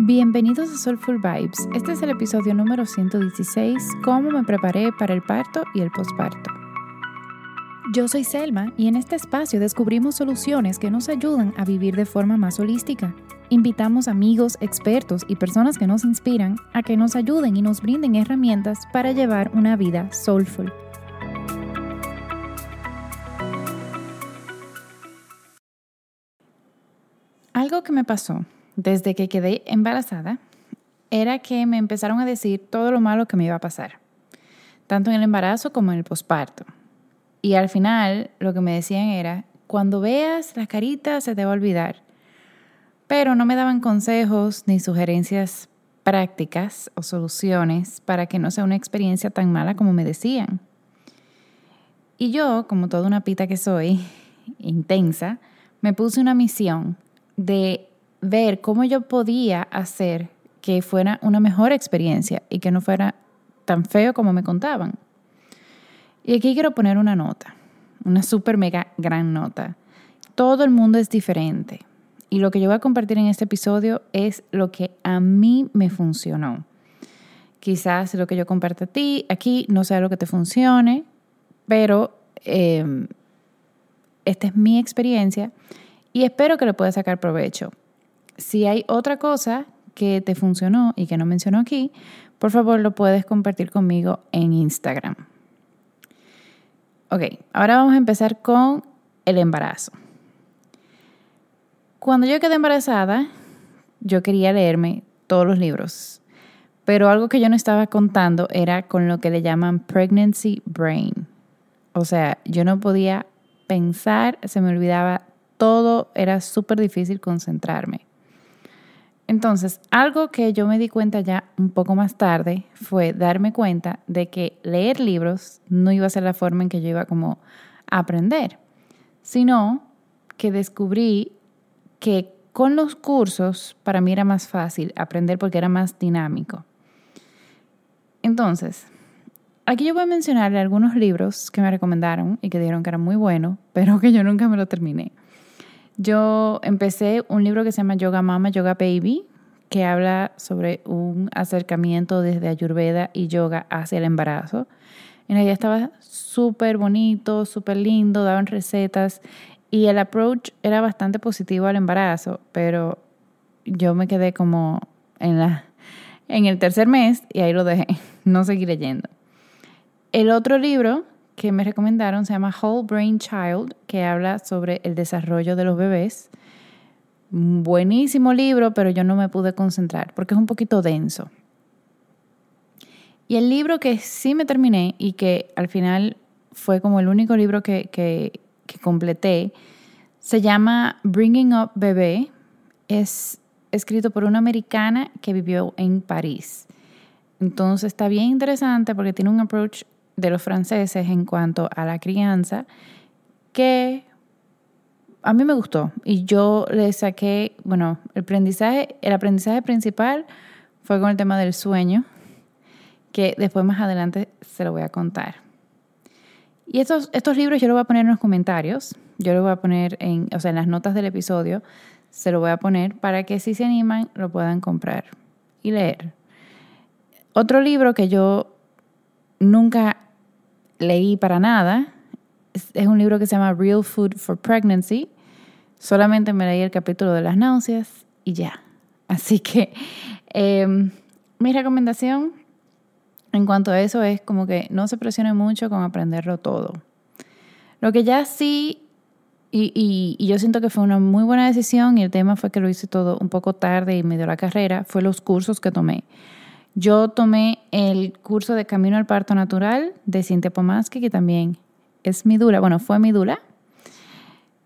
Bienvenidos a Soulful Vibes. Este es el episodio número 116, cómo me preparé para el parto y el posparto. Yo soy Selma y en este espacio descubrimos soluciones que nos ayudan a vivir de forma más holística. Invitamos amigos, expertos y personas que nos inspiran a que nos ayuden y nos brinden herramientas para llevar una vida soulful. Algo que me pasó desde que quedé embarazada era que me empezaron a decir todo lo malo que me iba a pasar, tanto en el embarazo como en el posparto. Y al final lo que me decían era, cuando veas la carita se te va a olvidar. Pero no me daban consejos ni sugerencias prácticas o soluciones para que no sea una experiencia tan mala como me decían. Y yo, como toda una pita que soy, intensa, me puse una misión de ver cómo yo podía hacer que fuera una mejor experiencia y que no fuera tan feo como me contaban. Y aquí quiero poner una nota, una super mega gran nota. Todo el mundo es diferente y lo que yo voy a compartir en este episodio es lo que a mí me funcionó. Quizás lo que yo comparto a ti aquí no sea lo que te funcione, pero eh, esta es mi experiencia y espero que le puedas sacar provecho. Si hay otra cosa que te funcionó y que no menciono aquí, por favor lo puedes compartir conmigo en Instagram. Ok, ahora vamos a empezar con el embarazo. Cuando yo quedé embarazada, yo quería leerme todos los libros, pero algo que yo no estaba contando era con lo que le llaman pregnancy brain. O sea, yo no podía pensar, se me olvidaba todo, era súper difícil concentrarme. Entonces, algo que yo me di cuenta ya un poco más tarde fue darme cuenta de que leer libros no iba a ser la forma en que yo iba como a aprender, sino que descubrí que con los cursos para mí era más fácil aprender porque era más dinámico. Entonces, aquí yo voy a mencionarle algunos libros que me recomendaron y que dijeron que eran muy buenos, pero que yo nunca me lo terminé. Yo empecé un libro que se llama Yoga Mama, Yoga Baby, que habla sobre un acercamiento desde Ayurveda y yoga hacia el embarazo. En realidad estaba súper bonito, súper lindo, daban recetas y el approach era bastante positivo al embarazo, pero yo me quedé como en, la, en el tercer mes y ahí lo dejé, no seguí leyendo. El otro libro que me recomendaron se llama Whole Brain Child, que habla sobre el desarrollo de los bebés. Buenísimo libro, pero yo no me pude concentrar porque es un poquito denso. Y el libro que sí me terminé y que al final fue como el único libro que, que, que completé, se llama Bringing Up Bebé. Es escrito por una americana que vivió en París. Entonces está bien interesante porque tiene un approach de los franceses en cuanto a la crianza que a mí me gustó y yo le saqué, bueno, el aprendizaje, el aprendizaje principal fue con el tema del sueño, que después más adelante se lo voy a contar. Y estos, estos libros yo los voy a poner en los comentarios, yo los voy a poner en, o sea, en las notas del episodio, se lo voy a poner para que si se animan lo puedan comprar y leer. Otro libro que yo nunca leí para nada. Es, un libro que se llama Real Food for Pregnancy. Solamente me leí el capítulo de las náuseas y ya. Así que em, mi recomendación en cuanto a eso es como que no se presione mucho con aprenderlo todo. Lo que ya sí, y, y, yo siento que fue una muy buena decisión y el tema fue que lo hice todo un poco tarde y me dio la carrera, fue los cursos que tomé. Yo tomé el curso de Camino al Parto Natural de Cintia Pomaski, que también es mi dura, bueno, fue mi dura.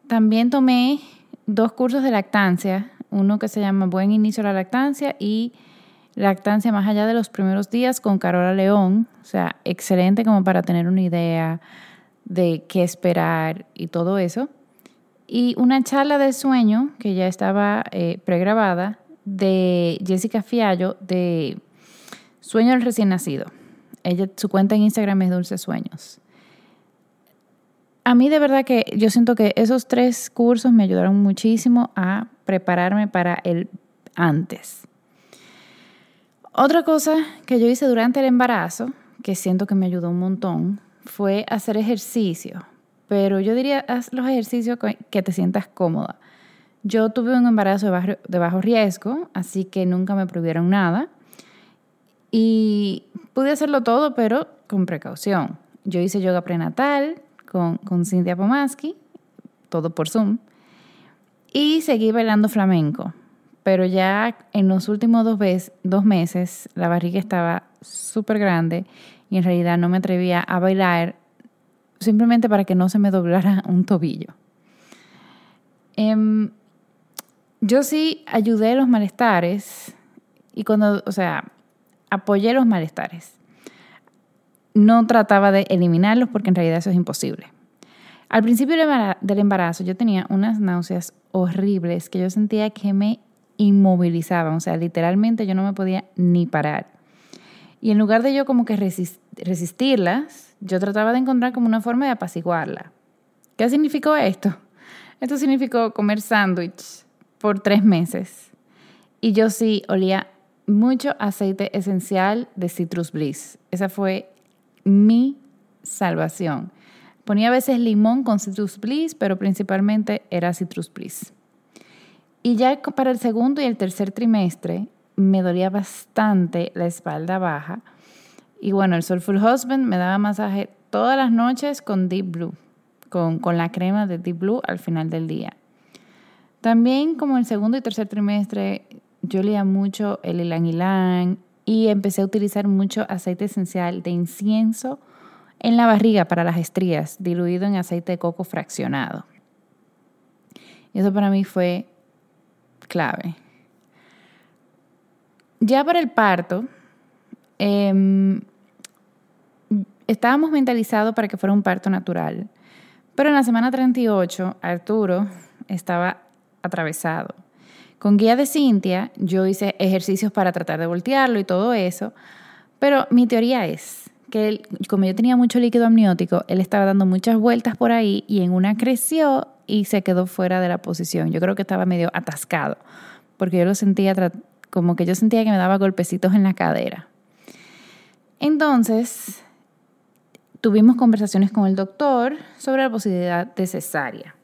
También tomé dos cursos de lactancia, uno que se llama Buen Inicio a la Lactancia y Lactancia más allá de los primeros días con Carola León, o sea, excelente como para tener una idea de qué esperar y todo eso. Y una charla de sueño que ya estaba eh, pregrabada de Jessica Fiallo de Sueño del recién nacido. Ella, su cuenta en Instagram es Dulces Sueños. A mí de verdad que yo siento que esos tres cursos me ayudaron muchísimo a prepararme para el antes. Otra cosa que yo hice durante el embarazo, que siento que me ayudó un montón, fue hacer ejercicio. Pero yo diría, haz los ejercicios que te sientas cómoda. Yo tuve un embarazo de bajo, de bajo riesgo, así que nunca me prohibieron nada. Y pude hacerlo todo, pero con precaución. Yo hice yoga prenatal con, con Cintia Pomaski, todo por Zoom. Y seguí bailando flamenco. Pero ya en los últimos dos, dos meses la barriga estaba súper grande y en realidad no me atrevía a bailar simplemente para que no se me doblara un tobillo. Em, yo sí ayudé los malestares y cuando, o sea, apoyé los malestares. No trataba de eliminarlos porque en realidad eso es imposible. Al principio del embarazo yo tenía unas náuseas horribles que yo sentía que me inmovilizaban, o sea, literalmente yo no me podía ni parar. Y en lugar de yo como que resistirlas, yo trataba de encontrar como una forma de apaciguarla. ¿Qué significó esto? Esto significó comer sándwich por tres meses. Y yo sí olía mucho aceite esencial de Citrus Bliss. Esa fue mi salvación. Ponía a veces limón con Citrus Bliss, pero principalmente era Citrus Bliss. Y ya para el segundo y el tercer trimestre me dolía bastante la espalda baja. Y bueno, el Soulful Husband me daba masaje todas las noches con Deep Blue, con, con la crema de Deep Blue al final del día. También como el segundo y tercer trimestre yo leía mucho el ylang ylang y empecé a utilizar mucho aceite esencial de incienso en la barriga para las estrías, diluido en aceite de coco fraccionado. Eso para mí fue clave. Ya para el parto, em, estábamos mentalizados para que fuera un parto natural, pero en la semana 38 Arturo estaba atravesado. Con guía de Cintia, yo hice ejercicios para tratar de voltearlo y todo eso, pero mi teoría es que como yo tenía mucho líquido amniótico, él estaba dando muchas vueltas por ahí y en una creció y se quedó fuera de la posición. Yo creo que estaba medio atascado, porque yo lo sentía como que yo sentía que me daba golpecitos en la cadera. Entonces, tuvimos conversaciones con el doctor sobre la posibilidad de cesárea.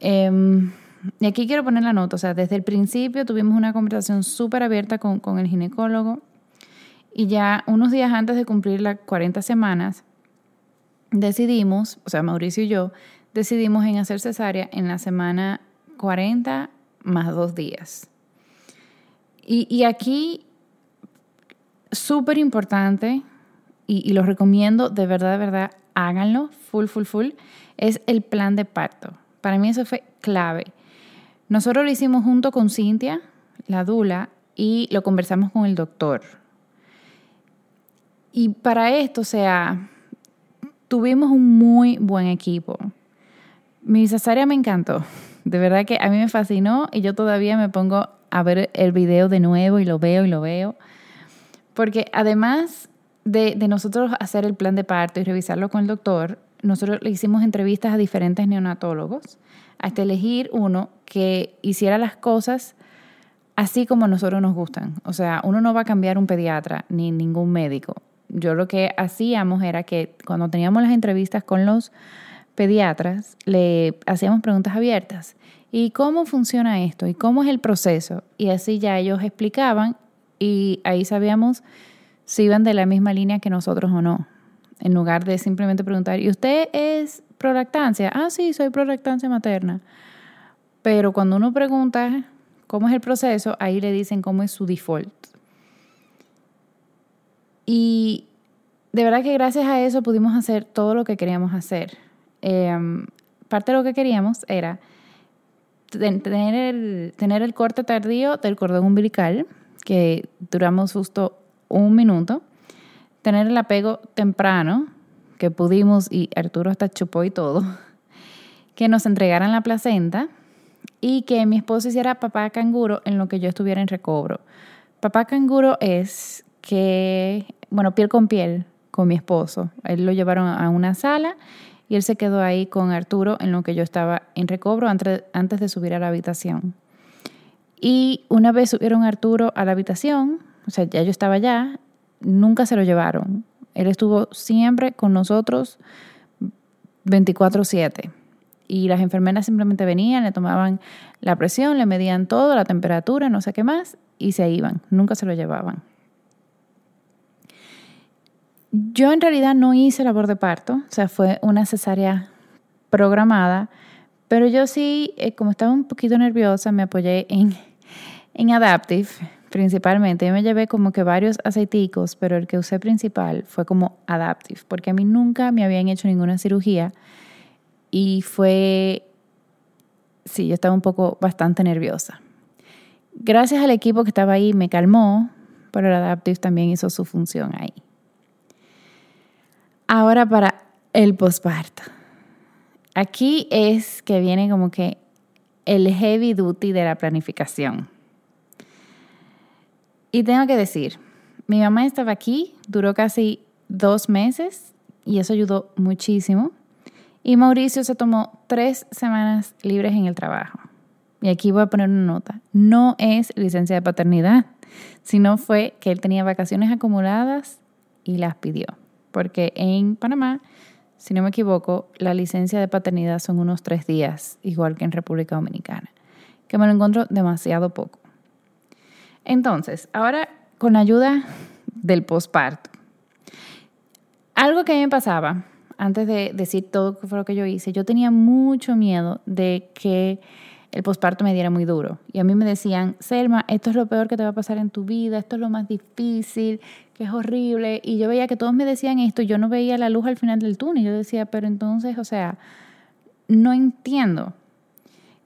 Em, y aquí quiero poner la nota, o sea, desde el principio tuvimos una conversación súper abierta con, con el ginecólogo y ya unos días antes de cumplir las 40 semanas, decidimos, o sea, Mauricio y yo, decidimos en hacer cesárea en la semana 40 más dos días. Y, y aquí, súper importante, y, y lo recomiendo, de verdad, de verdad, háganlo, full, full, full, es el plan de parto. Para mí eso fue clave. Nosotros lo hicimos junto con Cintia, la Dula, y lo conversamos con el doctor. Y para esto, o sea, tuvimos un muy buen equipo. Mi cesárea me encantó. De verdad que a mí me fascinó y yo todavía me pongo a ver el video de nuevo y lo veo y lo veo. Porque además de, de nosotros hacer el plan de parto y revisarlo con el doctor, nosotros le hicimos entrevistas a diferentes neonatólogos hasta elegir uno que hiciera las cosas así como a nosotros nos gustan. O sea, uno no va a cambiar un pediatra ni ningún médico yo lo que hacíamos era que cuando teníamos las entrevistas con los pediatras, le hacíamos preguntas abiertas. ¿Y cómo funciona esto? ¿Y cómo es el proceso? Y así ya ellos explicaban y ahí sabíamos si iban de la misma línea que nosotros o no. En lugar de simplemente preguntar, ¿y usted es prolactancia? Ah, sí, soy prolactancia materna. Pero cuando uno pregunta cómo es el proceso, ahí le dicen cómo es su default. Y de verdad que gracias a eso pudimos hacer todo lo que queríamos hacer. Em, parte de lo que queríamos era tener el, tener el corte tardío del cordón umbilical, que duramos justo un minuto, tener el apego temprano, que pudimos, y Arturo hasta chupó y todo, que nos entregaran la placenta y que mi esposo hiciera papá canguro en lo que yo estuviera en recobro. Papá canguro es que bueno, piel con piel con mi esposo. Él lo llevaron a una sala y él se quedó ahí con Arturo en lo que yo estaba en recobro antes, de subir a la habitación. Y una vez subieron Arturo a la habitación, o sea, ya yo estaba allá, nunca se lo llevaron. Él estuvo siempre con nosotros 24/7. Y las enfermeras simplemente venían, le tomaban la presión, le medían todo, la temperatura, no sé qué más, y se iban, nunca se lo llevaban. Yo en realidad no hice labor de parto, o sea, fue una cesárea programada, pero yo sí, eh, como estaba un poquito nerviosa, me apoyé en, en Adaptive principalmente. Yo me llevé como que varios aceiticos, pero el que usé principal fue como Adaptive, porque a mí nunca me habían hecho ninguna cirugía y fue, sí, yo estaba un poco bastante nerviosa. Gracias al equipo que estaba ahí me calmó, pero el Adaptive también hizo su función ahí. Ahora para el posparto. Aquí es que viene como que el heavy duty de la planificación. Y tengo que decir, mi mamá estaba aquí, duró casi dos meses y eso ayudó muchísimo. Y Mauricio se tomó tres semanas libres en el trabajo. Y aquí voy a poner una nota. No es licencia de paternidad, sino fue que él tenía vacaciones acumuladas y las pidió. Porque en Panamá, si no me equivoco, la licencia de paternidad son unos tres días, igual que en República Dominicana, que me lo encuentro demasiado poco. Entonces, ahora con la ayuda del posparto. Algo que a mí me pasaba antes de decir todo lo que yo hice, yo tenía mucho miedo de que el posparto me diera muy duro. Y a mí me decían, Selma, esto es lo peor que te va a pasar en tu vida, esto es lo más difícil, que es horrible. Y yo veía que todos me decían esto yo no veía la luz al final del túnel. Yo decía, pero entonces, o sea, no entiendo.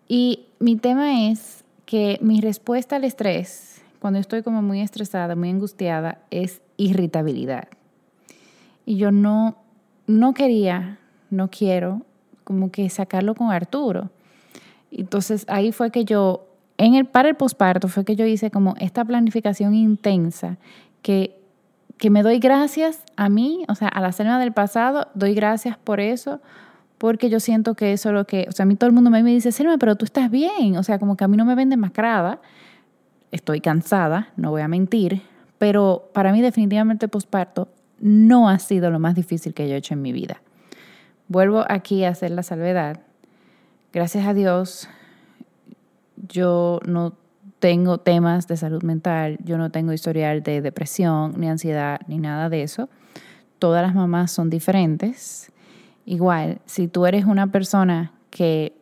Y mi tema es que mi respuesta al estrés, cuando estoy como muy estresada, muy angustiada, es irritabilidad. Y yo no no quería, no quiero, como que sacarlo con Arturo. Entonces ahí fue que yo, en el, para el posparto, fue que yo hice como esta planificación intensa que, que me doy gracias a mí, o sea, a la cena del pasado, doy gracias por eso, porque yo siento que eso es lo que, o sea, a mí todo el mundo me dice, Selma, pero tú estás bien, o sea, como que a mí no me ven demacrada, estoy cansada, no voy a mentir, pero para mí definitivamente posparto no ha sido lo más difícil que yo he hecho en mi vida. Vuelvo aquí a hacer la salvedad. Gracias a Dios, yo no tengo temas de salud mental, yo no tengo historial de depresión, ni ansiedad, ni nada de eso. Todas las mamás son diferentes. Igual, si tú eres una persona que,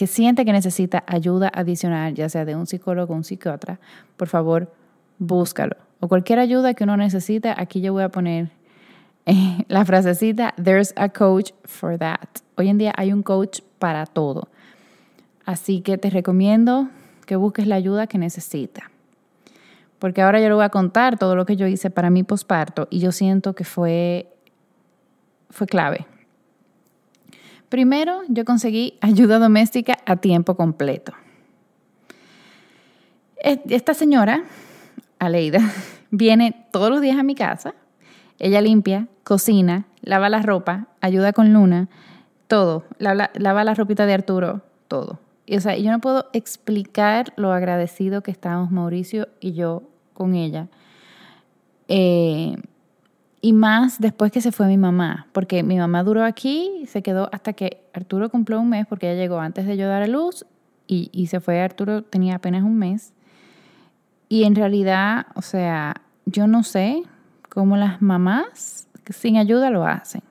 que siente que necesita ayuda adicional, ya sea de un psicólogo o un psiquiatra, por favor, búscalo o cualquier ayuda que uno necesite, aquí yo voy a poner eh, la frasecita, there's a coach for that. Hoy en día hay un coach para todo. Así que te recomiendo que busques la ayuda que necesitas. Porque ahora yo le voy a contar todo lo que yo hice para mi posparto y yo siento que fue, fue clave. Primero, yo conseguí ayuda doméstica a tiempo completo. Esta señora Aleida, viene todos los días a mi casa. Ella limpia, cocina, lava la ropa, ayuda con Luna, todo. Lava, la ropita de Arturo, todo. Y, o sea, yo no puedo explicar lo agradecido que estamos Mauricio y yo con ella. Eh, y más después que se fue mi mamá, porque mi mamá duró aquí, se quedó hasta que Arturo cumplió un mes, porque ella llegó antes de yo dar a luz y, y se fue Arturo, tenía apenas un mes. Y en realidad, o sea, yo no sé cómo las mamás sin ayuda lo hacen.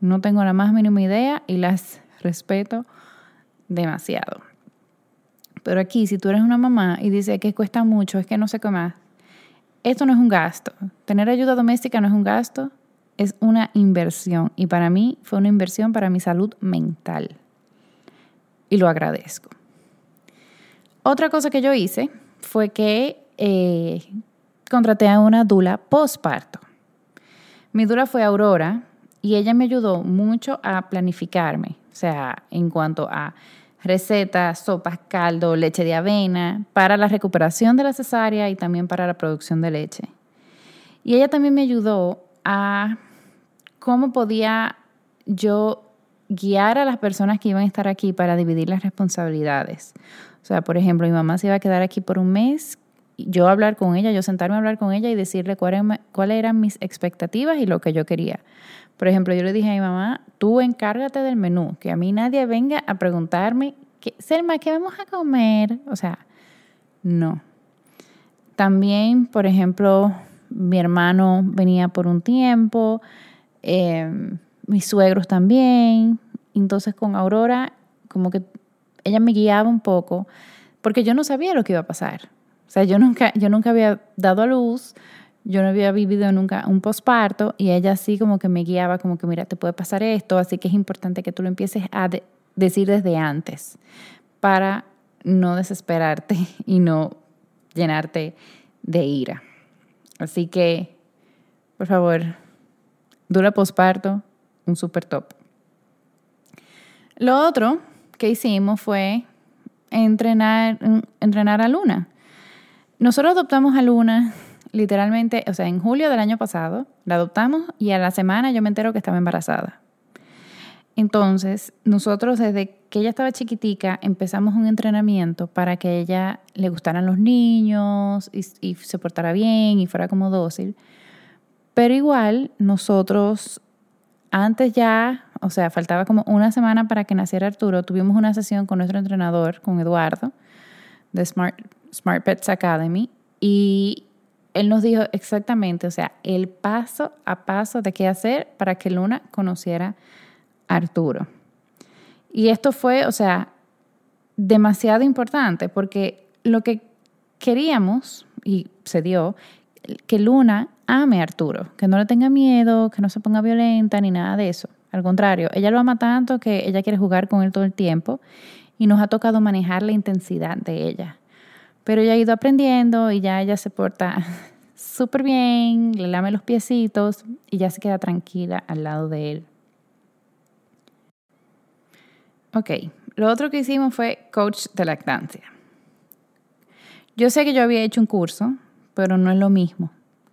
No tengo la más mínima idea y las respeto demasiado. Pero aquí, si tú eres una mamá y dices que cuesta mucho, es que no sé qué más, esto no es un gasto. Tener ayuda doméstica no es un gasto, es una inversión. Y para mí fue una inversión para mi salud mental. Y lo agradezco. Otra cosa que yo hice fue que eh, contraté a una dula postparto. Mi dula fue Aurora y ella me ayudó mucho a planificarme, o sea, en cuanto a recetas, sopas, caldo, leche de avena, para la recuperación de la cesárea y también para la producción de leche. Y ella también me ayudó a cómo podía yo guiar a las personas que iban a estar aquí para dividir las responsabilidades. O sea, por ejemplo, mi mamá se iba a quedar aquí por un mes yo hablar con ella, yo sentarme a hablar con ella y decirle cuáles eran mis expectativas y lo que yo quería. Por ejemplo, yo le dije a mi mamá, tú encárgate del menú, que a mí nadie venga a preguntarme, Selma, ¿qué vamos a comer? O sea, no. También, por ejemplo, mi hermano venía por un tiempo, em, mis suegros también. Entonces con Aurora, como que ella me guiaba un poco, porque yo no sabía lo que iba a pasar. O sea, yo nunca, yo nunca había dado a luz, yo no había vivido nunca un posparto y ella así como que me guiaba, como que mira, te puede pasar esto, así que es importante que tú lo empieces a decir desde antes para no desesperarte y no llenarte de ira. Así que, por favor, dura posparto, un super top. Lo otro que hicimos fue entrenar, entrenar a Luna. Nosotros adoptamos a Luna literalmente, o sea, en julio del año pasado, la adoptamos y a la semana yo me entero que estaba embarazada. Entonces, nosotros desde que ella estaba chiquitica empezamos un entrenamiento para que ella le gustaran los niños y, y se portara bien y fuera como dócil. Pero igual nosotros antes ya, o sea, faltaba como una semana para que naciera Arturo, tuvimos una sesión con nuestro entrenador, con Eduardo, de Smart, Smart Pets Academy, y él nos dijo exactamente, o sea, el paso a paso de qué hacer para que Luna conociera a Arturo. Y esto fue, o sea, demasiado importante porque lo que queríamos, y se dio, que Luna ame a Arturo, que no le tenga miedo, que no se ponga violenta ni nada de eso. Al contrario, ella lo ama tanto que ella quiere jugar con él todo el tiempo y nos ha tocado manejar la intensidad de ella. Pero ella ha ido aprendiendo y ya ella se porta súper bien, le lame los piecitos y ya se queda tranquila al lado de él. Ok, lo otro que hicimos fue coach de lactancia. Yo sé que yo había hecho un curso, pero no es lo mismo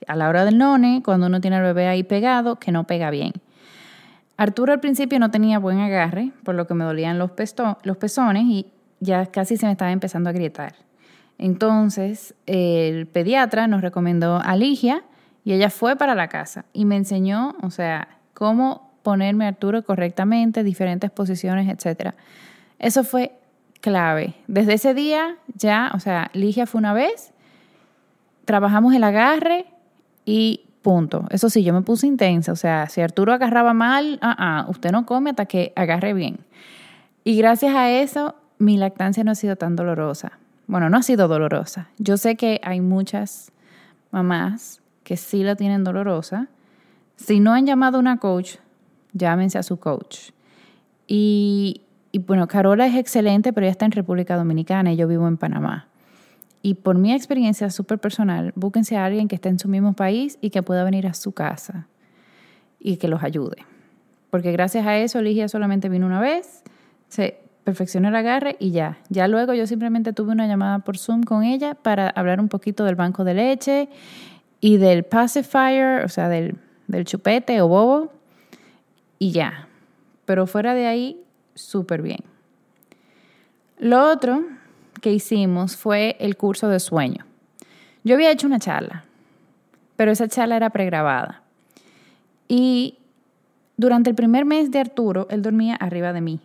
a la hora del none, cuando uno tiene al bebé ahí pegado, que no pega bien. Arturo al principio no tenía buen agarre, por lo que me dolían los, los pezones y ya casi se me estaba empezando a grietar. Entonces, el pediatra nos recomendó a Ligia y ella fue para la casa y me enseñó, o sea, cómo ponerme a Arturo correctamente, diferentes posiciones, etc. Eso fue clave. Desde ese día ya, o sea, Ligia fue una vez, trabajamos el agarre, y punto. Eso sí, yo me puse intensa. O sea, si Arturo agarraba mal, ah, ah, usted no come hasta que agarre bien. Y gracias a eso, mi lactancia no ha sido tan dolorosa. Bueno, no ha sido dolorosa. Yo sé que hay muchas mamás que sí la tienen dolorosa. Si no han llamado a una coach, llámense a su coach. Y, y bueno, Carola es excelente, pero ella está en República Dominicana y yo vivo en Panamá. Y por mi experiencia súper personal, búsquense a alguien que esté en su mismo país y que pueda venir a su casa y que los ayude. Porque gracias a eso Ligia solamente vino una vez, se perfeccionó el agarre y ya. Ya luego yo simplemente tuve una llamada por Zoom con ella para hablar un poquito del banco de leche y del pacifier, o sea, del, del chupete o bobo, y ya. Pero fuera de ahí, súper bien. Lo otro que hicimos fue el curso de sueño. Yo había hecho una charla, pero esa charla era pregrabada. Y durante el primer mes de Arturo, él dormía arriba de mí,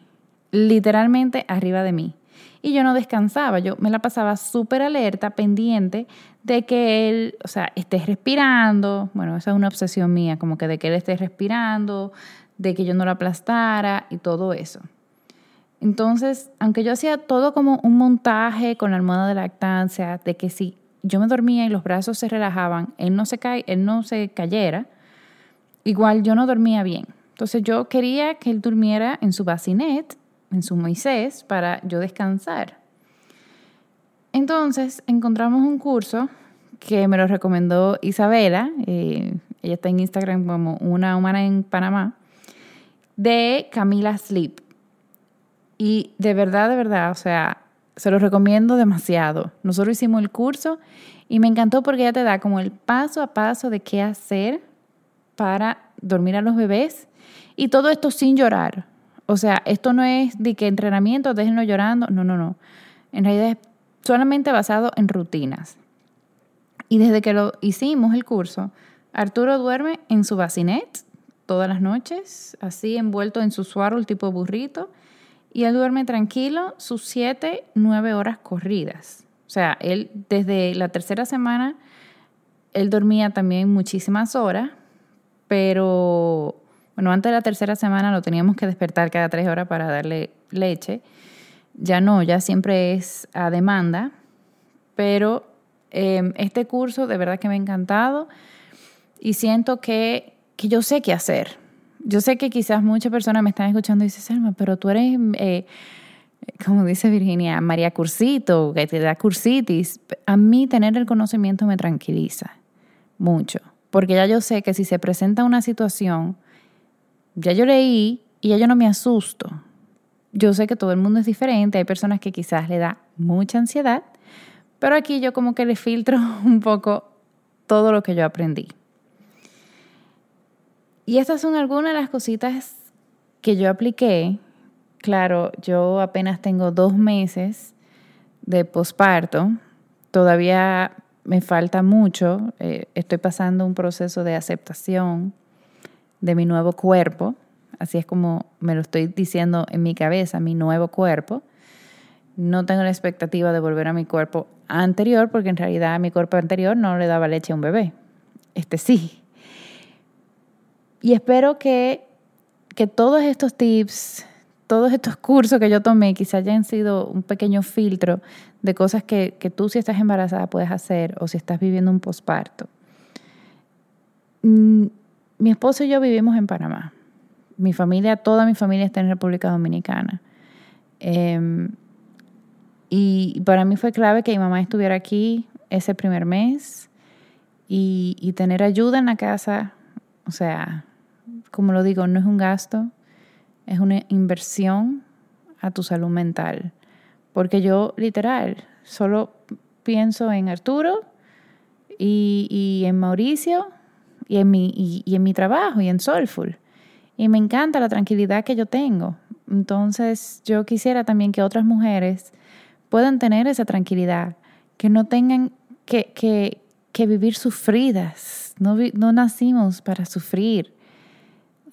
literalmente arriba de mí. Y yo no descansaba, yo me la pasaba súper alerta, pendiente de que él, o sea, esté respirando. Bueno, esa es una obsesión mía, como que de que él esté respirando, de que yo no lo aplastara y todo eso. Entonces, aunque yo hacía todo como un montaje con la almohada de lactancia, de que si yo me dormía y los brazos se relajaban, él no se, cae, él no se cayera, igual yo no dormía bien. Entonces yo quería que él durmiera en su bacinet, en su Moisés, para yo descansar. Entonces encontramos un curso que me lo recomendó Isabela, eh, ella está en Instagram como una humana en Panamá, de Camila Sleep. Y de verdad, de verdad, o sea, se lo recomiendo demasiado. Nosotros hicimos el curso y me encantó porque ella te da como el paso a paso de qué hacer para dormir a los bebés y todo esto sin llorar. O sea, esto no es de que entrenamiento, déjenlo llorando, no, no, no. En realidad es solamente basado en rutinas. Y desde que lo hicimos el curso, Arturo duerme en su bacinet todas las noches, así envuelto en su el tipo burrito, y él duerme tranquilo sus siete, nueve horas corridas. O sea, él desde la tercera semana, él dormía también muchísimas horas, pero bueno, antes de la tercera semana lo teníamos que despertar cada tres horas para darle leche. Ya no, ya siempre es a demanda, pero em, este curso de verdad que me ha encantado y siento que, que yo sé qué hacer. Yo sé que quizás muchas personas me están escuchando y dicen, Selma, pero tú eres, eh, como dice Virginia, María Cursito, que te da cursitis. A mí tener el conocimiento me tranquiliza mucho, porque ya yo sé que si se presenta una situación, ya yo leí y ya yo no me asusto. Yo sé que todo el mundo es diferente, hay personas que quizás le da mucha ansiedad, pero aquí yo como que le filtro un poco todo lo que yo aprendí. Y estas son algunas de las cositas que yo apliqué. Claro, yo apenas tengo dos meses de posparto. Todavía me falta mucho. Eh, estoy pasando un proceso de aceptación de mi nuevo cuerpo. Así es como me lo estoy diciendo en mi cabeza, mi nuevo cuerpo. No tengo la expectativa de volver a mi cuerpo anterior porque en realidad mi cuerpo anterior no le daba leche a un bebé. Este sí. Y espero que, que todos estos tips, todos estos cursos que yo tomé, quizás hayan sido un pequeño filtro de cosas que, que tú si estás embarazada puedes hacer o si estás viviendo un posparto. Mi esposo y yo vivimos en Panamá. Mi familia, toda mi familia está en República Dominicana. Em, y para mí fue clave que mi mamá estuviera aquí ese primer mes y tener ayuda en la casa. O sea, como lo digo, no es un gasto, es una inversión a tu salud mental. Porque yo literal solo pienso en Arturo y, en Mauricio y en, mi, y, en mi trabajo y en Soulful. Y me encanta la tranquilidad que yo tengo. Entonces yo quisiera también que otras mujeres puedan tener esa tranquilidad, que no tengan que, que, que vivir sufridas. No, no nacimos para sufrir.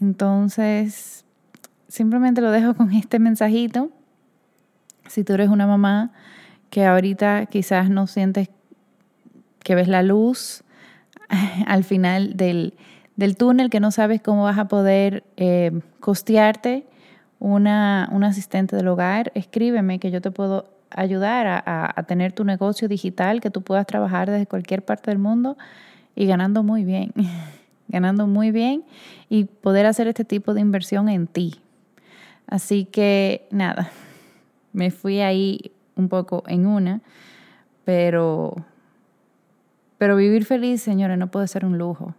Entonces, simplemente lo dejo con este mensajito. Si tú eres una mamá que ahorita quizás no sientes que ves la luz al final del, túnel, que no sabes cómo vas a poder eh, costearte una, un asistente del hogar, escríbeme que yo te puedo ayudar a, a, tener tu negocio digital, que tú puedas trabajar desde cualquier parte del mundo y ganando muy bien. ganando muy bien y poder hacer este tipo de inversión en ti. Así que nada, me fui ahí un poco en una, pero, pero vivir feliz, señores, no puede ser un lujo.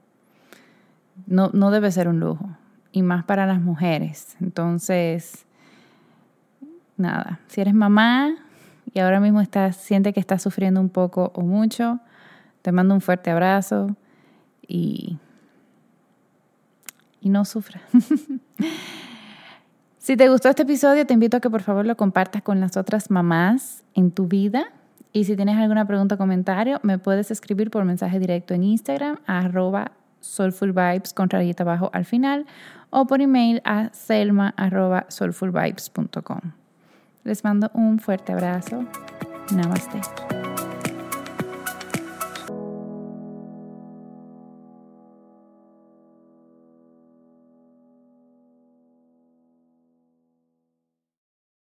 No, no debe ser un lujo, y más para las mujeres. Entonces, nada, si eres mamá y ahora mismo estás, siente que estás sufriendo un poco o mucho, te mando un fuerte abrazo y y no sufra. si te gustó este episodio, te invito a que por favor lo compartas con las otras mamás en tu vida. Y si tienes alguna pregunta o comentario, me puedes escribir por mensaje directo en Instagram arroba soulfulvibes con rayita abajo al final o por email a selma soulfulvibes.com. Les mando un fuerte abrazo. Namaste.